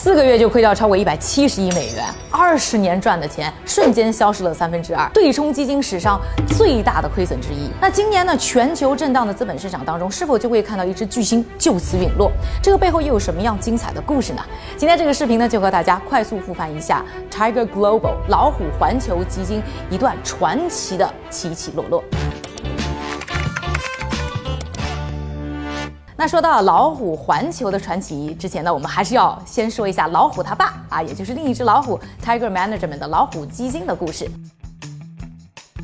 四个月就亏掉超过一百七十亿美元，二十年赚的钱瞬间消失了三分之二，对冲基金史上最大的亏损之一。那今年呢，全球震荡的资本市场当中，是否就会看到一只巨星就此陨落？这个背后又有什么样精彩的故事呢？今天这个视频呢，就和大家快速复盘一下 Tiger Global 老虎环球基金一段传奇的起起落落。那说到老虎环球的传奇之前呢，我们还是要先说一下老虎他爸啊，也就是另一只老虎 Tiger Management 的老虎基金的故事。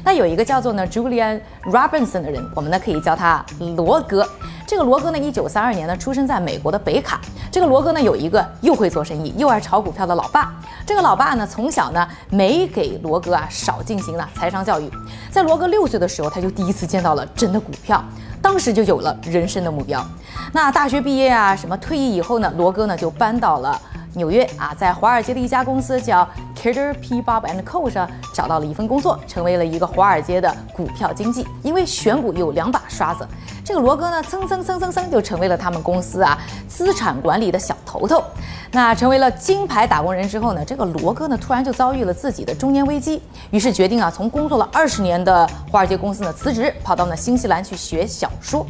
那有一个叫做呢 Julian Robinson 的人，我们呢可以叫他罗哥。这个罗哥呢，一九三二年呢出生在美国的北卡。这个罗哥呢有一个又会做生意又爱炒股票的老爸。这个老爸呢从小呢没给罗哥啊少进行了财商教育。在罗哥六岁的时候，他就第一次见到了真的股票。当时就有了人生的目标。那大学毕业啊，什么退役以后呢？罗哥呢就搬到了纽约啊，在华尔街的一家公司叫 Carter P. Bob and Co. 上找到了一份工作，成为了一个华尔街的股票经纪。因为选股有两把刷子，这个罗哥呢蹭蹭蹭蹭蹭就成为了他们公司啊资产管理的小头头。那成为了金牌打工人之后呢，这个罗哥呢突然就遭遇了自己的中年危机，于是决定啊从工作了二十年的华尔街公司呢辞职，跑到了新西兰去学小说。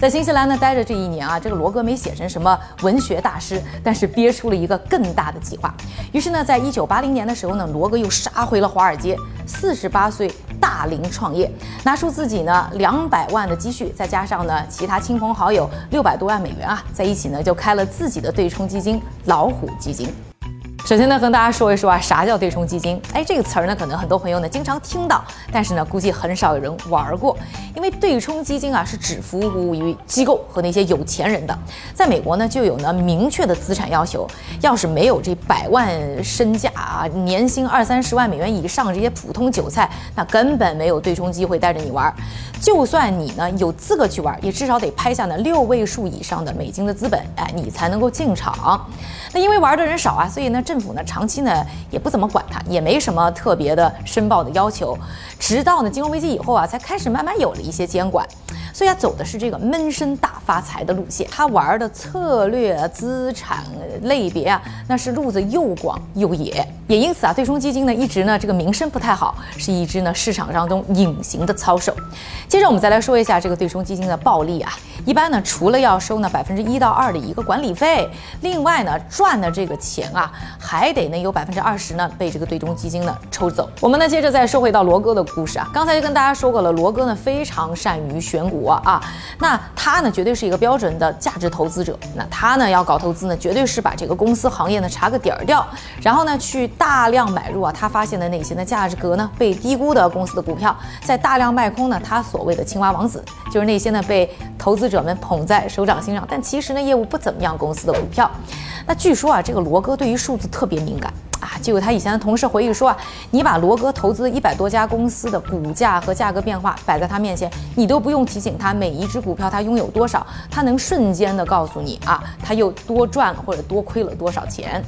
在新西兰呢待着这一年啊，这个罗哥没写成什么文学大师，但是憋出了一个更大的计划。于是呢，在一九八零年的时候呢，罗哥又杀回了华尔街，四十八岁大龄创业，拿出自己呢两百万的积蓄，再加上呢其他亲朋好友六百多万美元啊，在一起呢就开了自己的对冲基金——老虎基金。首先呢，跟大家说一说啊，啥叫对冲基金？哎，这个词儿呢，可能很多朋友呢经常听到，但是呢，估计很少有人玩过。因为对冲基金啊，是只服务于机构和那些有钱人的。在美国呢，就有呢明确的资产要求，要是没有这百万身价啊，年薪二三十万美元以上这些普通韭菜，那根本没有对冲机会带着你玩。就算你呢有资格去玩，也至少得拍下呢六位数以上的美金的资本，哎，你才能够进场。那因为玩的人少啊，所以呢，政府呢长期呢也不怎么管它，也没什么特别的申报的要求。直到呢金融危机以后啊，才开始慢慢有了一些监管。所以他走的是这个闷声大发财的路线。他玩的策略、资产类别啊，那是路子又广又野。也因此啊，对冲基金呢一直呢这个名声不太好，是一只呢市场当中隐形的操手。接着我们再来说一下这个对冲基金的暴利啊。一般呢，除了要收呢百分之一到二的一个管理费，另外呢赚的这个钱啊，还得呢有百分之二十呢被这个对冲基金呢抽走。我们呢接着再说回到罗哥的故事啊，刚才就跟大家说过了，罗哥呢非常善于选股啊，那他呢绝对是一个标准的价值投资者。那他呢要搞投资呢，绝对是把这个公司行业呢查个底儿掉，然后呢去大量买入啊他发现的那些呢价值格呢被低估的公司的股票，再大量卖空呢他所谓的青蛙王子，就是那些呢被投资者们捧在手掌心上，但其实呢业务不怎么样公司的股票。那据说啊这个罗哥对于数字特别敏感。啊，就有他以前的同事回忆说啊，你把罗哥投资一百多家公司的股价和价格变化摆在他面前，你都不用提醒他每一只股票他拥有多少，他能瞬间的告诉你啊，他又多赚了或者多亏了多少钱。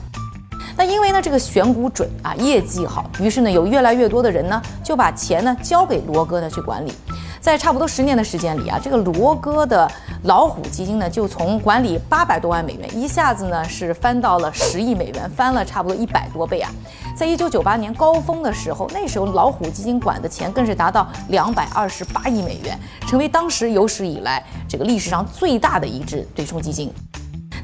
那因为呢这个选股准啊，业绩好，于是呢有越来越多的人呢就把钱呢交给罗哥呢去管理。在差不多十年的时间里啊，这个罗哥的老虎基金呢，就从管理八百多万美元，一下子呢是翻到了十亿美元，翻了差不多一百多倍啊。在一九九八年高峰的时候，那时候老虎基金管的钱更是达到两百二十八亿美元，成为当时有史以来这个历史上最大的一支对冲基金。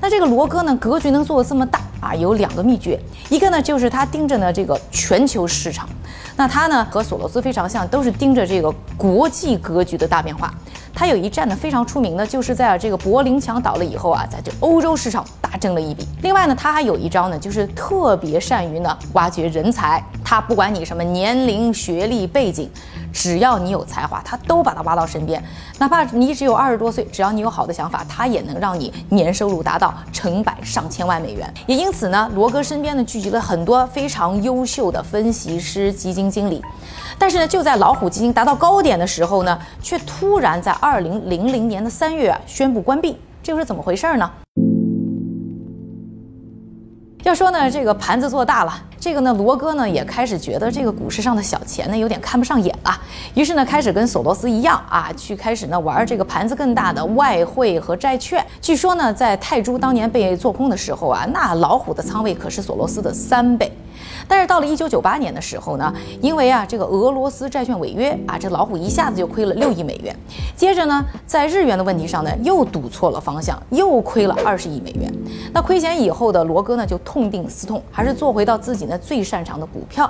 那这个罗哥呢，格局能做的这么大啊，有两个秘诀，一个呢就是他盯着呢这个全球市场。那他呢和索罗斯非常像，都是盯着这个国际格局的大变化。他有一战呢非常出名的，就是在这个柏林墙倒了以后啊，在这欧洲市场大挣了一笔。另外呢，他还有一招呢，就是特别善于呢挖掘人才。他不管你什么年龄、学历、背景。只要你有才华，他都把他挖到身边。哪怕你只有二十多岁，只要你有好的想法，他也能让你年收入达到成百上千万美元。也因此呢，罗哥身边呢聚集了很多非常优秀的分析师、基金经理。但是呢，就在老虎基金达到高点的时候呢，却突然在二零零零年的三月宣布关闭。这又是怎么回事呢？要说呢，这个盘子做大了。这个呢，罗哥呢也开始觉得这个股市上的小钱呢有点看不上眼了，于是呢开始跟索罗斯一样啊，去开始呢玩这个盘子更大的外汇和债券。据说呢，在泰铢当年被做空的时候啊，那老虎的仓位可是索罗斯的三倍。但是到了一九九八年的时候呢，因为啊这个俄罗斯债券违约啊，这老虎一下子就亏了六亿美元。接着呢，在日元的问题上呢，又赌错了方向，又亏了二十亿美元。那亏钱以后的罗哥呢，就痛定思痛，还是做回到自己呢最擅长的股票。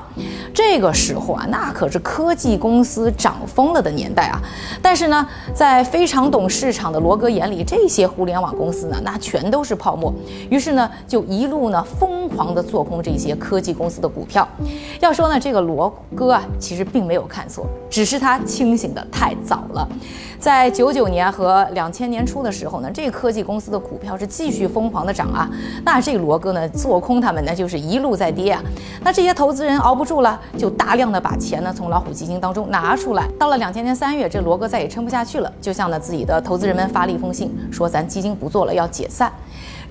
这个时候啊，那可是科技公司涨疯了的年代啊。但是呢，在非常懂市场的罗哥眼里，这些互联网公司呢，那全都是泡沫。于是呢，就一路呢疯狂的做空这些科技公司的。股票，要说呢，这个罗哥啊，其实并没有看错，只是他清醒的太早了。在九九年和两千年初的时候呢，这科技公司的股票是继续疯狂的涨啊。那这罗哥呢，做空他们呢，就是一路在跌啊。那这些投资人熬不住了，就大量的把钱呢从老虎基金当中拿出来。到了两千年三月，这罗哥再也撑不下去了，就向呢自己的投资人们发了一封信，说咱基金不做了，要解散。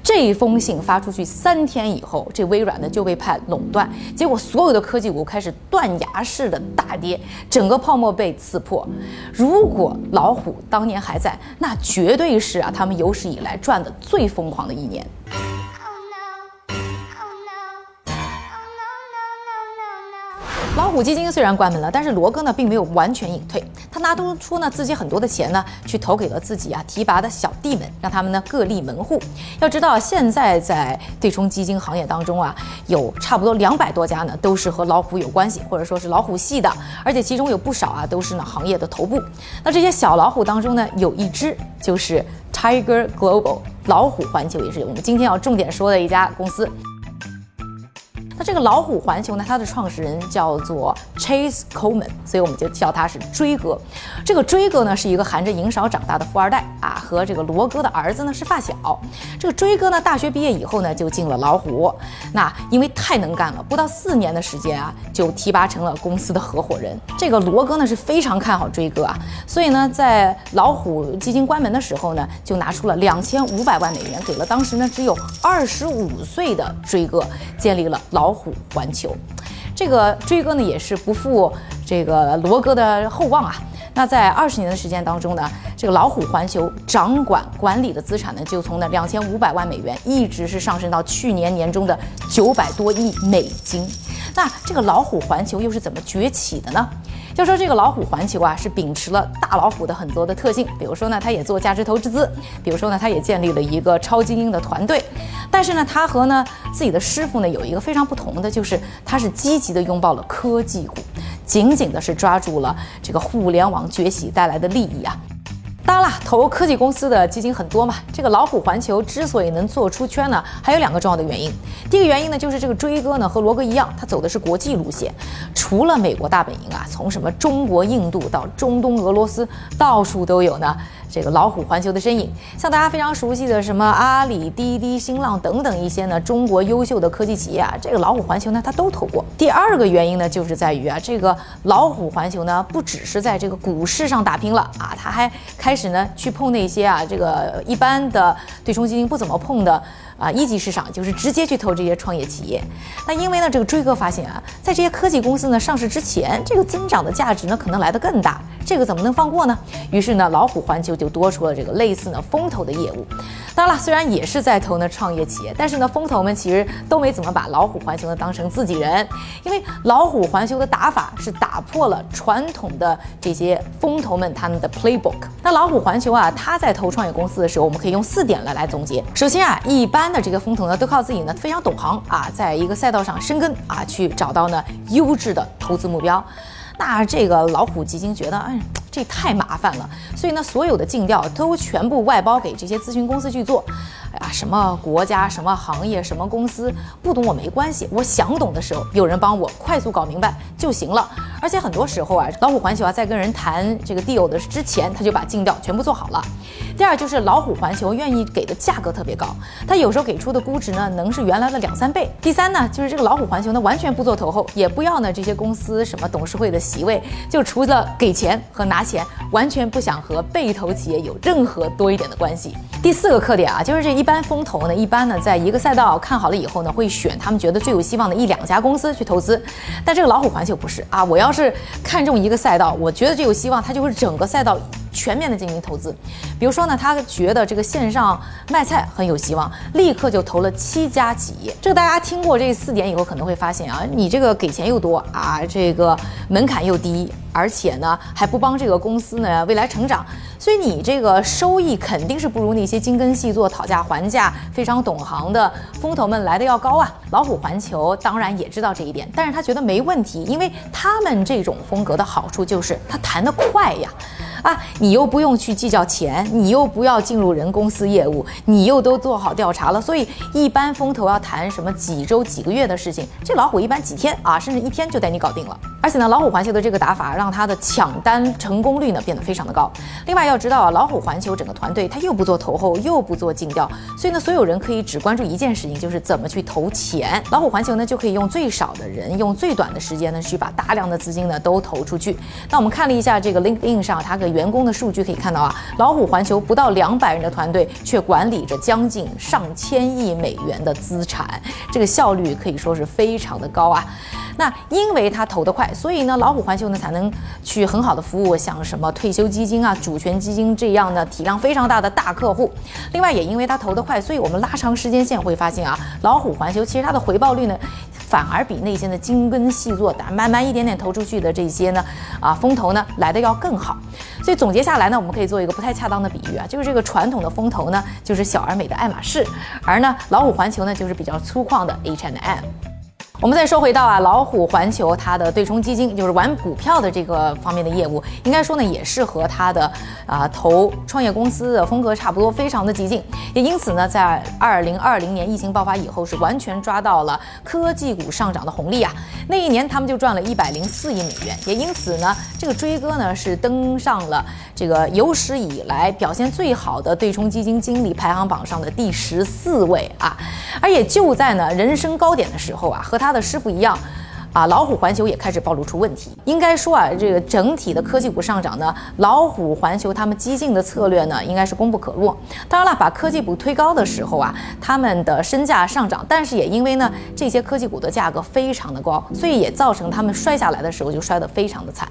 这封信发出去三天以后，这微软呢就被判垄断，结果所有的科技股开始断崖式的大跌，整个泡沫被刺破。如果老虎当年还在，那绝对是啊他们有史以来赚的最疯狂的一年。老虎基金虽然关门了，但是罗哥呢并没有完全隐退，他拿出呢自己很多的钱呢，去投给了自己啊提拔的小弟们，让他们呢各立门户。要知道，现在在对冲基金行业当中啊，有差不多两百多家呢都是和老虎有关系，或者说是老虎系的，而且其中有不少啊都是呢行业的头部。那这些小老虎当中呢，有一只就是 Tiger Global，老虎环球也是我们今天要重点说的一家公司。这个老虎环球呢？它的创始人叫做 Chase Coleman，所以我们就叫他是追哥。这个追哥呢是一个含着银勺长大的富二代啊，和这个罗哥的儿子呢是发小。这个追哥呢大学毕业以后呢就进了老虎，那因为太能干了，不到四年的时间啊就提拔成了公司的合伙人。这个罗哥呢是非常看好追哥啊，所以呢在老虎基金关门的时候呢就拿出了两千五百万美元，给了当时呢只有二十五岁的追哥建立了。老虎环球，这个追哥呢也是不负这个罗哥的厚望啊。那在二十年的时间当中呢，这个老虎环球掌管管理的资产呢，就从那两千五百万美元，一直是上升到去年年中的九百多亿美金。那这个老虎环球又是怎么崛起的呢？就说这个老虎环球啊，是秉持了大老虎的很多的特性，比如说呢，它也做价值投资，比如说呢，它也建立了一个超精英的团队。但是呢，它和呢自己的师傅呢有一个非常不同的，就是它是积极的拥抱了科技股，紧紧的是抓住了这个互联网崛起带来的利益啊。当然了，投科技公司的基金很多嘛。这个老虎环球之所以能做出圈呢，还有两个重要的原因。第一个原因呢，就是这个追哥呢和罗哥一样，他走的是国际路线，除了美国大本营啊，从什么中国、印度到中东、俄罗斯，到处都有呢。这个老虎环球的身影，像大家非常熟悉的什么阿里、滴滴、新浪等等一些呢中国优秀的科技企业啊，这个老虎环球呢它都投过。第二个原因呢，就是在于啊，这个老虎环球呢不只是在这个股市上打拼了啊，它还开始呢去碰那些啊这个一般的对冲基金不怎么碰的。啊，一级市场就是直接去投这些创业企业。那因为呢，这个追哥发现啊，在这些科技公司呢上市之前，这个增长的价值呢可能来得更大。这个怎么能放过呢？于是呢，老虎环球就多出了这个类似呢风投的业务。当然了，虽然也是在投呢创业企业，但是呢，风投们其实都没怎么把老虎环球呢当成自己人，因为老虎环球的打法是打破了传统的这些风投们他们的 playbook。那老虎环球啊，他在投创业公司的时候，我们可以用四点来来总结。首先啊，一般的这个风投呢，都靠自己呢非常懂行啊，在一个赛道上深耕啊，去找到呢优质的投资目标。那这个老虎基金觉得，哎，这太麻烦了，所以呢，所有的尽调都全部外包给这些咨询公司去做。哎呀，什么国家、什么行业、什么公司，不懂我没关系，我想懂的时候，有人帮我快速搞明白就行了。而且很多时候啊，老虎环球啊在跟人谈这个 deal 的之前，他就把尽调全部做好了。第二就是老虎环球愿意给的价格特别高，他有时候给出的估值呢能是原来的两三倍。第三呢就是这个老虎环球呢完全不做投后，也不要呢这些公司什么董事会的席位，就除了给钱和拿钱，完全不想和被投企业有任何多一点的关系。第四个特点啊，就是这一般风投呢，一般呢在一个赛道看好了以后呢，会选他们觉得最有希望的一两家公司去投资。但这个老虎环球不是啊，我要要是看中一个赛道，我觉得这有希望，它就会整个赛道。全面的进行投资，比如说呢，他觉得这个线上卖菜很有希望，立刻就投了七家企业。这个大家听过这四点以后，可能会发现啊，你这个给钱又多啊，这个门槛又低，而且呢还不帮这个公司呢未来成长，所以你这个收益肯定是不如那些精耕细作、讨价还价、非常懂行的风投们来的要高啊。老虎环球当然也知道这一点，但是他觉得没问题，因为他们这种风格的好处就是他谈得快呀。啊，你又不用去计较钱，你又不要进入人公司业务，你又都做好调查了，所以一般风投要谈什么几周、几个月的事情，这老虎一般几天啊，甚至一天就带你搞定了。而且呢，老虎环球的这个打法让他的抢单成功率呢变得非常的高。另外要知道啊，老虎环球整个团队他又不做投后，又不做尽调，所以呢，所有人可以只关注一件事情，就是怎么去投钱。老虎环球呢就可以用最少的人，用最短的时间呢去把大量的资金呢都投出去。那我们看了一下这个 LinkedIn 上它的员工的数据，可以看到啊，老虎环球不到两百人的团队，却管理着将近上千亿美元的资产，这个效率可以说是非常的高啊。那因为它投得快，所以呢，老虎环球呢才能去很好的服务像什么退休基金啊、主权基金这样的体量非常大的大客户。另外也因为它投得快，所以我们拉长时间线会发现啊，老虎环球其实它的回报率呢，反而比那些呢精耕细作的慢慢一点点投出去的这些呢啊风投呢来的要更好。所以总结下来呢，我们可以做一个不太恰当的比喻啊，就是这个传统的风投呢就是小而美的爱马仕，而呢老虎环球呢就是比较粗犷的 H and M。我们再说回到啊，老虎环球它的对冲基金，就是玩股票的这个方面的业务，应该说呢也是和它的啊投创业公司的风格差不多，非常的激进。也因此呢，在二零二零年疫情爆发以后，是完全抓到了科技股上涨的红利啊。那一年他们就赚了一百零四亿美元。也因此呢，这个追哥呢是登上了这个有史以来表现最好的对冲基金经理排行榜上的第十四位啊。而也就在呢人生高点的时候啊，和他。他的师傅一样。啊，老虎环球也开始暴露出问题。应该说啊，这个整体的科技股上涨呢，老虎环球他们激进的策略呢，应该是功不可没。当然了，把科技股推高的时候啊，他们的身价上涨，但是也因为呢，这些科技股的价格非常的高，所以也造成他们摔下来的时候就摔得非常的惨。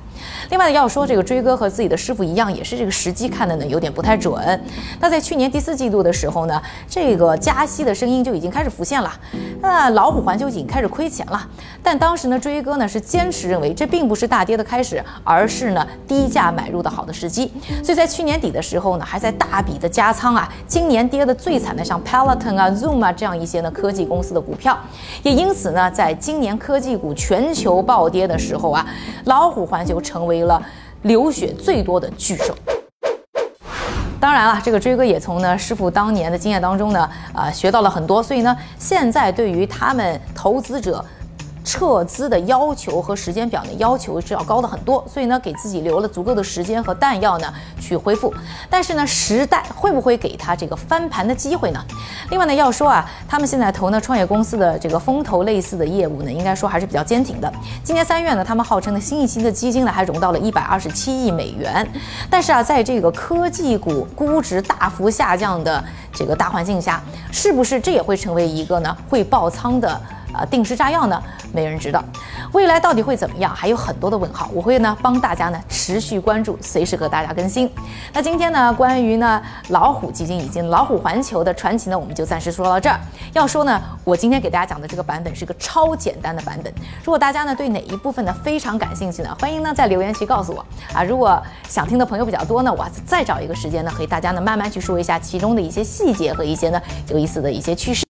另外呢，要说这个追哥和自己的师傅一样，也是这个时机看的呢有点不太准。那在去年第四季度的时候呢，这个加息的声音就已经开始浮现了，那老虎环球已经开始亏钱了，但当时呢。那追哥呢是坚持认为这并不是大跌的开始，而是呢低价买入的好的时机。所以在去年底的时候呢，还在大笔的加仓啊。今年跌的最惨的像 Peloton 啊、Zoom 啊这样一些呢科技公司的股票，也因此呢，在今年科技股全球暴跌的时候啊，老虎环球成为了流血最多的巨兽。当然了，这个追哥也从呢师傅当年的经验当中呢，啊学到了很多，所以呢，现在对于他们投资者。撤资的要求和时间表呢，要求是要高的很多，所以呢，给自己留了足够的时间和弹药呢，去恢复。但是呢，时代会不会给他这个翻盘的机会呢？另外呢，要说啊，他们现在投呢创业公司的这个风投类似的业务呢，应该说还是比较坚挺的。今年三月呢，他们号称的新一期的基金呢，还融到了一百二十七亿美元。但是啊，在这个科技股估值大幅下降的这个大环境下，是不是这也会成为一个呢会爆仓的？啊，定时炸药呢？没人知道，未来到底会怎么样？还有很多的问号。我会呢帮大家呢持续关注，随时和大家更新。那今天呢，关于呢老虎基金以及老虎环球的传奇呢，我们就暂时说到这儿。要说呢，我今天给大家讲的这个版本是个超简单的版本。如果大家呢对哪一部分呢非常感兴趣呢，欢迎呢在留言区告诉我啊。如果想听的朋友比较多呢，我再找一个时间呢和大家呢慢慢去说一下其中的一些细节和一些呢有意思的一些趋势。